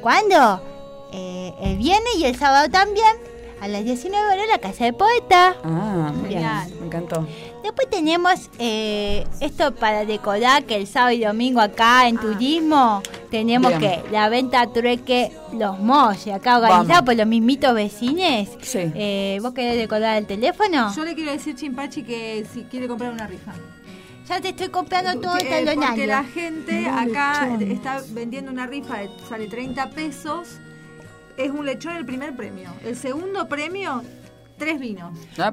¿Cuándo? Eh, el viernes y el sábado también, a las 19 horas, la Casa de Poeta. Ah, muy bien. Me encantó. Después tenemos eh, esto para decorar que el sábado y domingo acá en ah. turismo tenemos que la venta trueque Los Molles, acá organizado por los mismitos vecines. Sí. Eh, ¿Vos querés decorar el teléfono? Yo le quiero decir Chimpachi que si quiere comprar una rifa. Ya te estoy comprando todo el talonario. Porque la gente acá está vendiendo una rifa, de, sale 30 pesos es un lechón el primer premio. El segundo premio, tres vinos.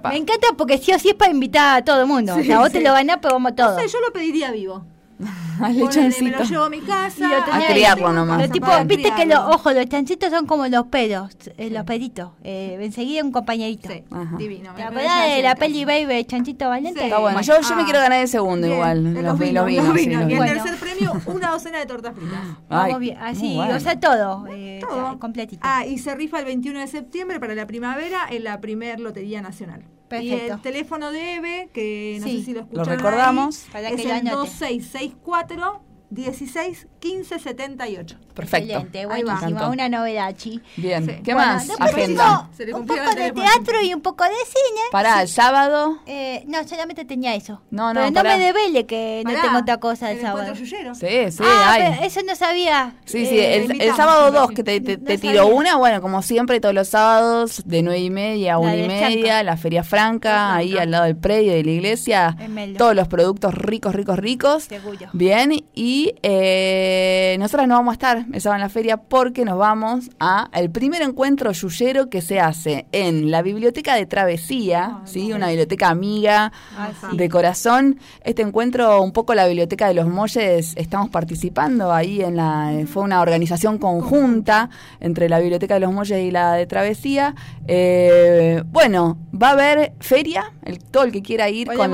Me encanta porque sí o sí es para invitar a todo el mundo. o sea, vos te lo ganás, pero vamos todos. yo lo pediría vivo. Al lechoncito. Me lo llevo a mi casa. A criarlo nomás. tipo, viste que los ojos, los chanchitos son como los pedos, eh, los peditos. Eh, enseguida un compañerito. Sí, divino. ¿Te acuerdas de la peli Baby Chanchito Valiente? Está bueno. Yo, yo me quiero ganar el segundo igual. Los, vinos. Los vinos. Y el tercer premio, una docena de tortas fritas. Vamos bien. Así, o sea, todo. Eh, todo. Completito. Ah, y se rifa el 21 de septiembre para la primavera en la primer Lotería Nacional. Y el teléfono de Eve, que no sé si lo escucharon. Lo recordamos. Ahí, es el 2664 16 15 78. Perfecto. Excelente, buenísimo, una novedad, Chi. Bien, ¿qué más? Agenda. un poco de teatro y un poco de cine. Para el sábado. Eh, no, solamente tenía eso. No, no, Pero no me debele que no tengo otra cosa el, sábado. Sí, sí, ah, eso no sabía. Sí, sí, el, eh, sábado 2 que te, te, tiró una, bueno, como siempre, todos los sábados, de 9 y media a 1 y media, la Feria Franca, ahí al lado del predio de la iglesia. Todos los productos ricos, ricos, ricos. Bien, y eh, nosotras no vamos a estar esa en la feria porque nos vamos a el primer encuentro yuyero que se hace en la biblioteca de Travesía, ¿sí? una biblioteca amiga ah, de corazón. Este encuentro, un poco la biblioteca de los Molles, estamos participando ahí en la, fue una organización conjunta entre la biblioteca de los Molles y la de Travesía. Eh, bueno, va a haber feria, el, todo el que quiera ir con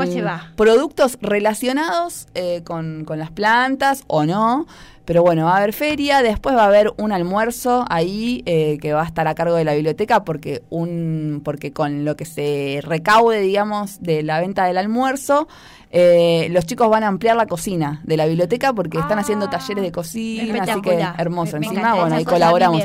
productos relacionados eh, con, con las plantas o no. Pero bueno, va a haber feria, después va a haber un almuerzo ahí eh, que va a estar a cargo de la biblioteca porque un porque con lo que se recaude, digamos, de la venta del almuerzo, eh, los chicos van a ampliar la cocina de la biblioteca porque están haciendo ah, talleres de cocina, así que hermoso. Encima, bueno, ahí colaboramos.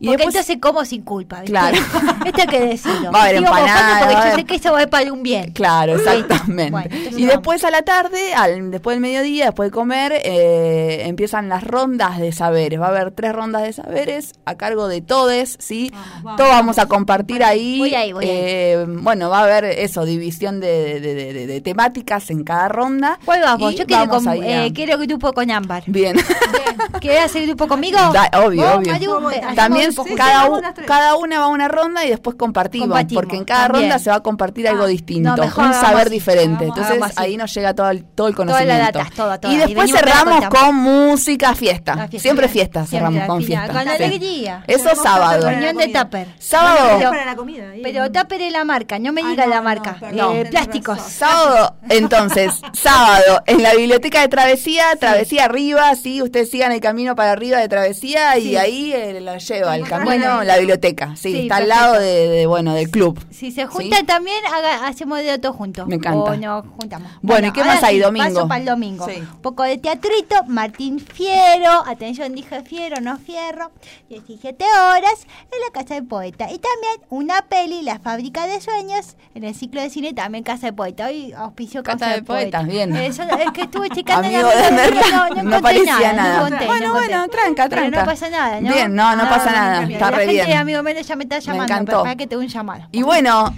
Y porque después, entonces como sin culpa, ¿viste? Claro. Esto hay que decirlo. Va a haber empanadas. Porque yo sé que eso va para un bien. Claro, exactamente. y después a la tarde, al, después del mediodía, después de comer, eh, empiezan las rondas de saberes. Va a haber tres rondas de saberes a cargo de todes, ¿sí? Todos vamos a compartir ahí. Voy ahí, voy eh, bueno, va a haber eso, división de, de, de, temáticas en cada ronda. ¿Cuál vas vos? Yo quiero, con, eh, quiero grupo con Ámbar. Bien. Bien. ¿Querés hacer grupo conmigo? obvio, obvio. También cada, cada una va a una ronda y después compartimos, porque en cada ronda se va a compartir algo ah, distinto, un saber diferente. Entonces ahí nos llega todo el, todo el conocimiento. y después cerramos con música típica fiesta. Siempre fiesta, cerramos con fiesta. Con alegría. Eso sábado. Reunión de tupper. Sábado. Pero, tupper es la marca, no me diga la marca. Eh, plásticos. Sábado, entonces, sábado, en la biblioteca de Travesía, Travesía arriba, sí, ustedes sigan el camino para arriba de Travesía y ahí eh, la lleva el camino, la biblioteca, sí, está al lado de, bueno, del club. Si se juntan también, hacemos de otro juntos. Me encanta. O nos juntamos. Bueno, ¿y qué más hay domingo? Paso para el domingo. Un poco de teatrito, Martín Fiero, atención, dije Fiero, no Fierro, 17 horas en la Casa del Poeta. Y también una peli, La Fábrica de Sueños, en el ciclo de cine también Casa del Poeta. Hoy auspicio Casa, Casa del Poeta. bien. Eso, es que estuve checando Amigo de Merla, no, no, parecía nada. nada. bueno, bueno, tranca, tranca. Pero no pasa nada, ¿no? Bien, no, no, pasa nada. Está re bien. amigo Mene ya me está llamando. Me encantó. Para que te un llamado. Y bueno,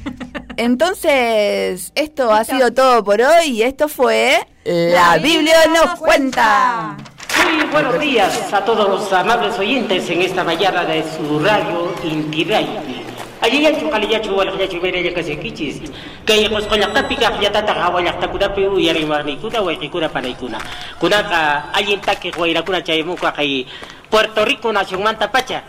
entonces, esto ha sido todo por hoy y esto fue La, Biblia, nos cuenta. Muy buenos días a todos los amables oyentes en esta mañana de su radio Inti Allí ya chukali ya chuwal ya kasi kichis. Kaya kos kolak ta pika ya tata hawalak ta kuda pe uyari marni kuda wa kuna panay kuna. Kuna ka ayin ta ke huayra kuna chay mo ka kay Puerto Rico nación manta pacha.